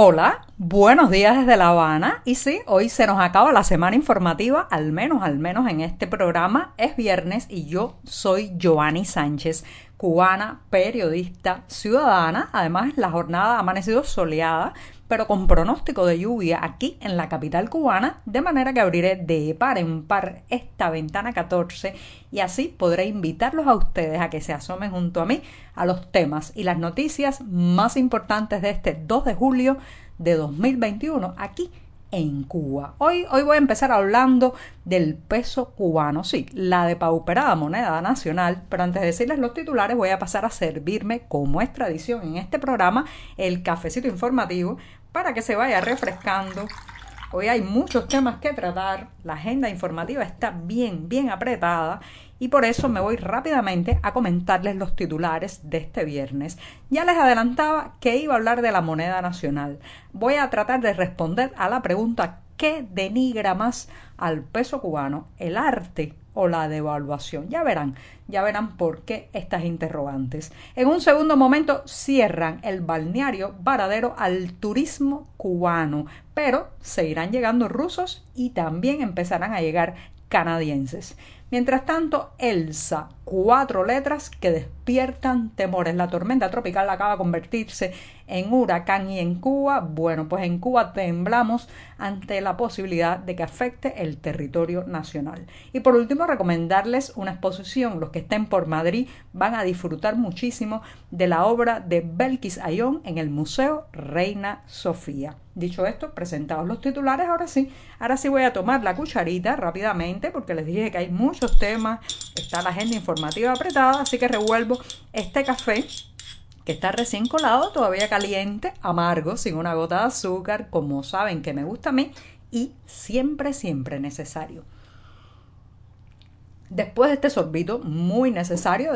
Hola, buenos días desde La Habana. Y sí, hoy se nos acaba la semana informativa, al menos, al menos en este programa. Es viernes y yo soy Giovanni Sánchez, cubana, periodista, ciudadana. Además, la jornada ha amanecido soleada, pero con pronóstico de lluvia aquí en la capital cubana, de manera que abriré de par en par esta ventana 14 y así podré invitarlos a ustedes a que se asomen junto a mí a los temas y las noticias más importantes de este 2 de julio de 2021 aquí en Cuba. Hoy, hoy voy a empezar hablando del peso cubano, sí, la depauperada moneda nacional, pero antes de decirles los titulares voy a pasar a servirme, como es tradición en este programa, el cafecito informativo para que se vaya refrescando. Hoy hay muchos temas que tratar, la agenda informativa está bien, bien apretada y por eso me voy rápidamente a comentarles los titulares de este viernes. Ya les adelantaba que iba a hablar de la moneda nacional. Voy a tratar de responder a la pregunta ¿qué denigra más al peso cubano? ¿El arte o la devaluación? Ya verán, ya verán por qué estas interrogantes. En un segundo momento cierran el balneario Varadero al turismo cubano, pero seguirán llegando rusos y también empezarán a llegar canadienses. Mientras tanto, Elsa, cuatro letras que despiertan temores. La tormenta tropical acaba de convertirse en huracán y en Cuba, bueno, pues en Cuba temblamos ante la posibilidad de que afecte el territorio nacional. Y por último, recomendarles una exposición. Los que estén por Madrid van a disfrutar muchísimo de la obra de Belkis Ayón en el Museo Reina Sofía. Dicho esto, presentados los titulares, ahora sí, ahora sí voy a tomar la cucharita rápidamente porque les dije que hay muchos temas, está la agenda informativa apretada, así que revuelvo este café que está recién colado, todavía caliente, amargo, sin una gota de azúcar, como saben que me gusta a mí, y siempre, siempre necesario. Después de este sorbito muy necesario,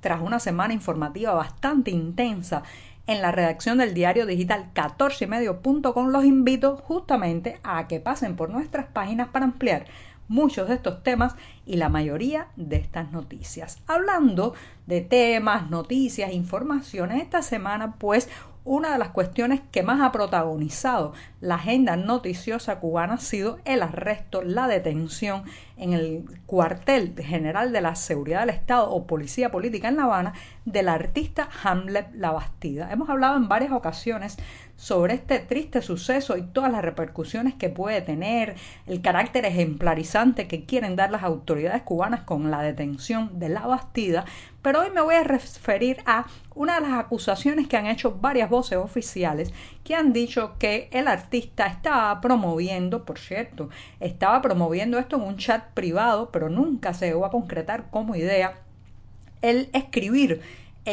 tras una semana informativa bastante intensa en la redacción del diario digital 14ymedio.com, los invito justamente a que pasen por nuestras páginas para ampliar muchos de estos temas y la mayoría de estas noticias. Hablando de temas, noticias, informaciones, esta semana pues una de las cuestiones que más ha protagonizado la agenda noticiosa cubana ha sido el arresto, la detención en el cuartel general de la seguridad del Estado o Policía Política en La Habana del artista Hamlet Labastida. Hemos hablado en varias ocasiones sobre este triste suceso y todas las repercusiones que puede tener, el carácter ejemplarizante que quieren dar las autoridades cubanas con la detención de la Bastida, pero hoy me voy a referir a una de las acusaciones que han hecho varias voces oficiales que han dicho que el artista estaba promoviendo, por cierto, estaba promoviendo esto en un chat privado, pero nunca se llegó a concretar como idea el escribir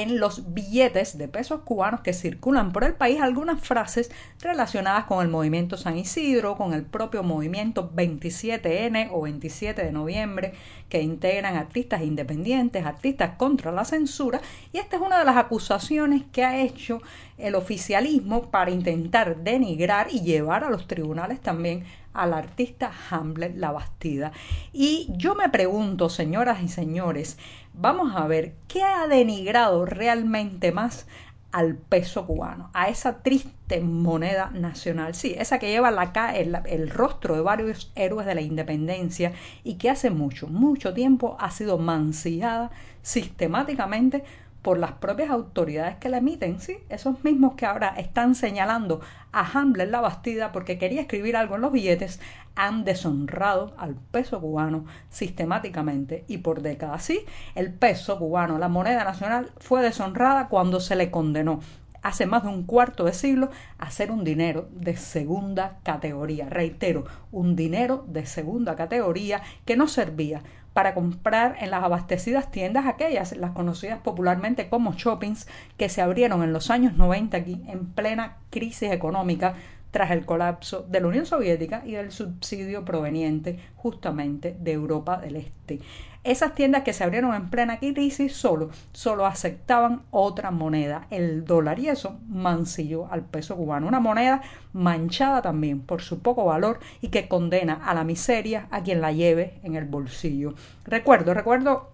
en los billetes de pesos cubanos que circulan por el país algunas frases relacionadas con el movimiento San Isidro, con el propio movimiento 27N o 27 de noviembre, que integran artistas independientes, artistas contra la censura, y esta es una de las acusaciones que ha hecho el oficialismo para intentar denigrar y llevar a los tribunales también al artista Hamlet La Bastida. Y yo me pregunto, señoras y señores, vamos a ver qué ha denigrado realmente más al peso cubano, a esa triste moneda nacional, sí, esa que lleva la, el, el rostro de varios héroes de la independencia y que hace mucho, mucho tiempo ha sido mancillada sistemáticamente por las propias autoridades que la emiten, sí, esos mismos que ahora están señalando a Hamlet la Bastida porque quería escribir algo en los billetes, han deshonrado al peso cubano sistemáticamente y por décadas. Sí, el peso cubano, la moneda nacional, fue deshonrada cuando se le condenó hace más de un cuarto de siglo a ser un dinero de segunda categoría. Reitero, un dinero de segunda categoría que no servía para comprar en las abastecidas tiendas aquellas, las conocidas popularmente como shoppings, que se abrieron en los años 90 aquí en plena crisis económica tras el colapso de la Unión Soviética y del subsidio proveniente justamente de Europa del Este. Esas tiendas que se abrieron en plena crisis solo, solo aceptaban otra moneda, el dólar, y eso mancilló al peso cubano. Una moneda manchada también por su poco valor y que condena a la miseria a quien la lleve en el bolsillo. Recuerdo, recuerdo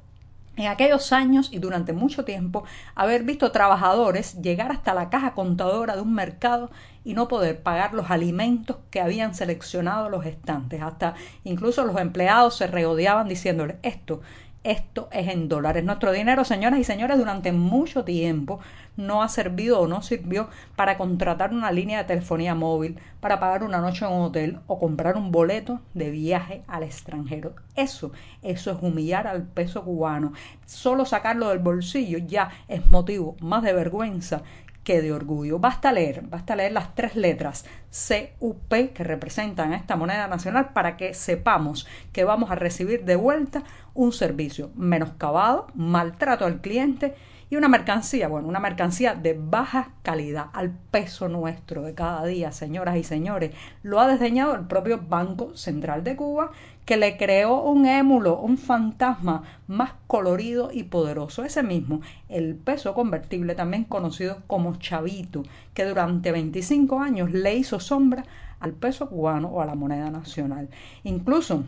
en aquellos años y durante mucho tiempo haber visto trabajadores llegar hasta la caja contadora de un mercado y no poder pagar los alimentos que habían seleccionado los estantes. Hasta incluso los empleados se regodeaban diciéndoles esto, esto es en dólares. Nuestro dinero, señoras y señores, durante mucho tiempo no ha servido o no sirvió para contratar una línea de telefonía móvil, para pagar una noche en un hotel o comprar un boleto de viaje al extranjero. Eso, eso es humillar al peso cubano. Solo sacarlo del bolsillo ya es motivo más de vergüenza que de orgullo. Basta leer, basta leer las tres letras CUP que representan esta moneda nacional para que sepamos que vamos a recibir de vuelta un servicio menoscabado, maltrato al cliente y una mercancía, bueno, una mercancía de baja calidad al peso nuestro de cada día, señoras y señores. Lo ha diseñado el propio Banco Central de Cuba, que le creó un émulo, un fantasma más colorido y poderoso. Ese mismo, el peso convertible, también conocido como chavito, que durante 25 años le hizo sombra al peso cubano o a la moneda nacional. Incluso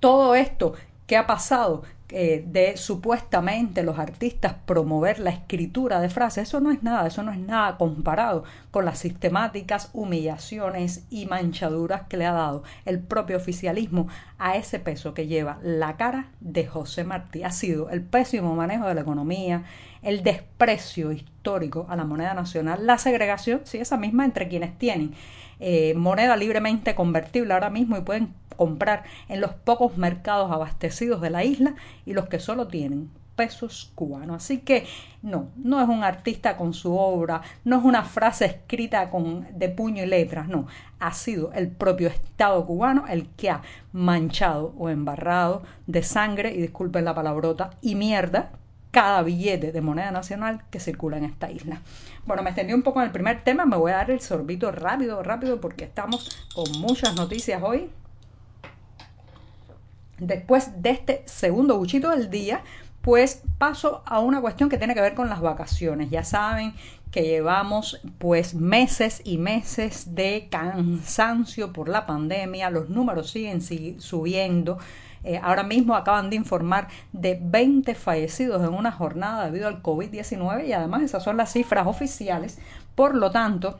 todo esto que ha pasado eh, de supuestamente los artistas promover la escritura de frases, eso no es nada, eso no es nada comparado con las sistemáticas humillaciones y manchaduras que le ha dado el propio oficialismo a ese peso que lleva la cara de José Martí. Ha sido el pésimo manejo de la economía, el desprecio histórico a la moneda nacional, la segregación, sí, esa misma entre quienes tienen eh, moneda libremente convertible ahora mismo y pueden comprar en los pocos mercados abastecidos de la isla y los que solo tienen pesos cubanos. Así que no, no es un artista con su obra, no es una frase escrita con, de puño y letras, no, ha sido el propio Estado cubano el que ha manchado o embarrado de sangre, y disculpen la palabrota, y mierda, cada billete de moneda nacional que circula en esta isla. Bueno, me extendí un poco en el primer tema, me voy a dar el sorbito rápido, rápido, porque estamos con muchas noticias hoy. Después de este segundo buchito del día, pues paso a una cuestión que tiene que ver con las vacaciones. Ya saben que llevamos pues meses y meses de cansancio por la pandemia, los números siguen subiendo. Eh, ahora mismo acaban de informar de 20 fallecidos en una jornada debido al COVID-19 y además esas son las cifras oficiales. Por lo tanto,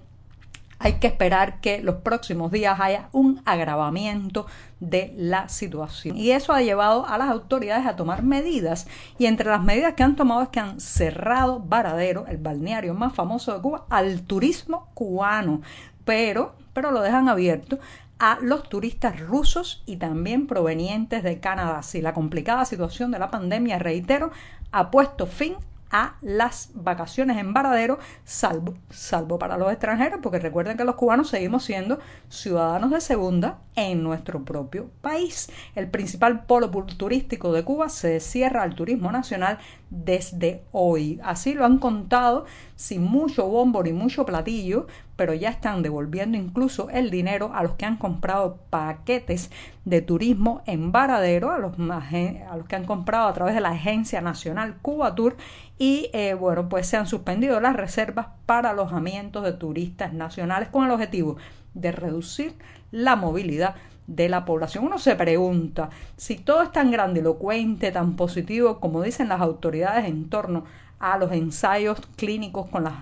hay que esperar que los próximos días haya un agravamiento de la situación. Y eso ha llevado a las autoridades a tomar medidas. Y entre las medidas que han tomado es que han cerrado Varadero, el balneario más famoso de Cuba, al turismo cubano. Pero, pero lo dejan abierto a los turistas rusos y también provenientes de Canadá. Si la complicada situación de la pandemia, reitero, ha puesto fin a las vacaciones en Varadero, salvo, salvo para los extranjeros, porque recuerden que los cubanos seguimos siendo ciudadanos de segunda en nuestro propio país. El principal polo turístico de Cuba se cierra al turismo nacional desde hoy. Así lo han contado sin mucho bombo ni mucho platillo, pero ya están devolviendo incluso el dinero a los que han comprado paquetes de turismo en Varadero, a los, a los que han comprado a través de la Agencia Nacional Cuba Tour y eh, bueno, pues se han suspendido las reservas para alojamientos de turistas nacionales con el objetivo de reducir la movilidad de la población. Uno se pregunta si todo es tan grandilocuente, tan positivo como dicen las autoridades en torno a los ensayos clínicos con los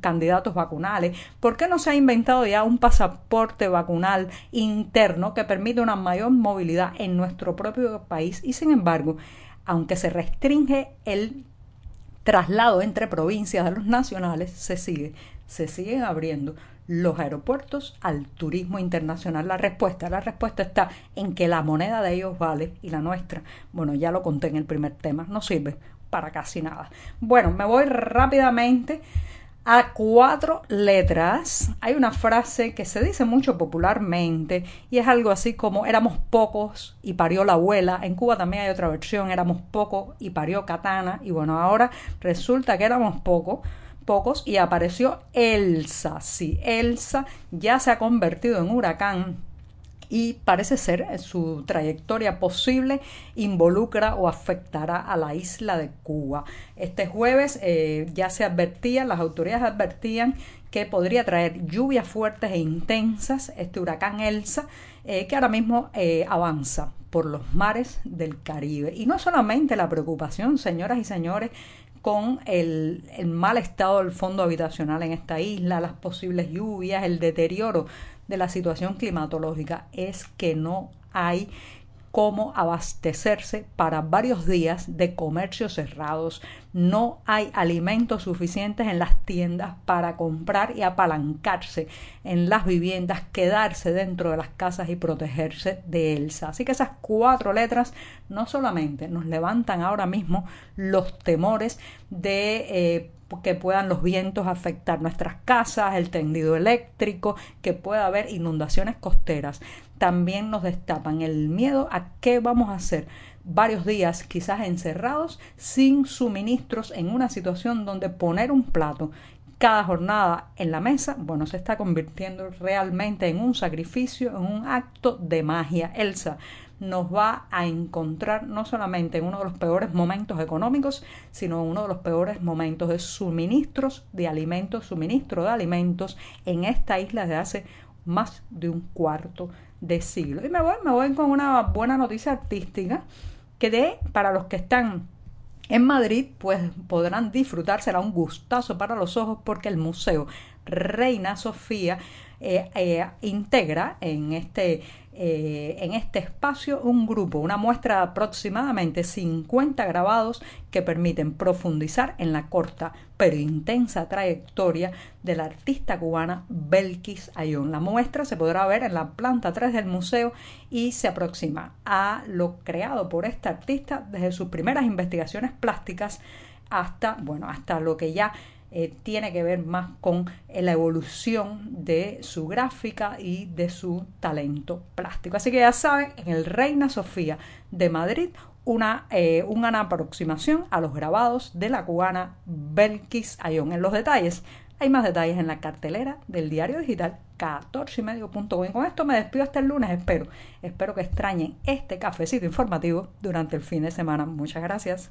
candidatos vacunales, ¿por qué no se ha inventado ya un pasaporte vacunal interno que permite una mayor movilidad en nuestro propio país? Y sin embargo, aunque se restringe el traslado entre provincias de los nacionales, se sigue, se siguen abriendo los aeropuertos al turismo internacional? La respuesta, la respuesta está en que la moneda de ellos vale y la nuestra, bueno, ya lo conté en el primer tema, no sirve para casi nada. Bueno, me voy rápidamente a cuatro letras hay una frase que se dice mucho popularmente y es algo así como éramos pocos y parió la abuela. En Cuba también hay otra versión, éramos pocos y parió Katana. Y bueno, ahora resulta que éramos pocos pocos y apareció Elsa. Sí, Elsa ya se ha convertido en huracán y parece ser eh, su trayectoria posible involucra o afectará a la isla de Cuba. Este jueves eh, ya se advertía, las autoridades advertían que podría traer lluvias fuertes e intensas este huracán Elsa eh, que ahora mismo avanza por los mares del Caribe. Y no solamente la preocupación, señoras y señores, con el, el, mal estado del fondo habitacional en esta isla, las posibles lluvias, el deterioro de la situación climatológica es que no hay cómo abastecerse para varios días de comercios cerrados. No hay alimentos suficientes en las tiendas para comprar y apalancarse en las viviendas, quedarse dentro de las casas y protegerse de Elsa. Así que esas cuatro letras no solamente nos levantan ahora mismo los temores de eh, que puedan los vientos afectar nuestras casas, el tendido eléctrico, que pueda haber inundaciones costeras. También nos destapan el miedo a qué vamos a hacer varios días quizás encerrados sin suministros en una situación donde poner un plato cada jornada en la mesa, bueno, se está convirtiendo realmente en un sacrificio, en un acto de magia. Elsa, nos va a encontrar no solamente en uno de los peores momentos económicos, sino en uno de los peores momentos de suministros de alimentos, suministro de alimentos en esta isla de hace más de un cuarto de siglo. Y me voy, me voy con una buena noticia artística que de, para los que están en Madrid, pues podrán disfrutar, será un gustazo para los ojos porque el Museo Reina Sofía eh, eh, integra en este, eh, en este espacio un grupo, una muestra de aproximadamente 50 grabados que permiten profundizar en la corta pero intensa trayectoria de la artista cubana Belkis Ayón. La muestra se podrá ver en la planta 3 del museo y se aproxima a lo creado por esta artista desde sus primeras investigaciones plásticas hasta, bueno, hasta lo que ya eh, tiene que ver más con eh, la evolución de su gráfica y de su talento plástico. Así que ya saben, en el Reina Sofía de Madrid, una, eh, una aproximación a los grabados de la cubana Belkis Ayón. En los detalles, hay más detalles en la cartelera del diario digital 14 y medio Con esto me despido hasta el lunes, espero. Espero que extrañen este cafecito informativo durante el fin de semana. Muchas gracias.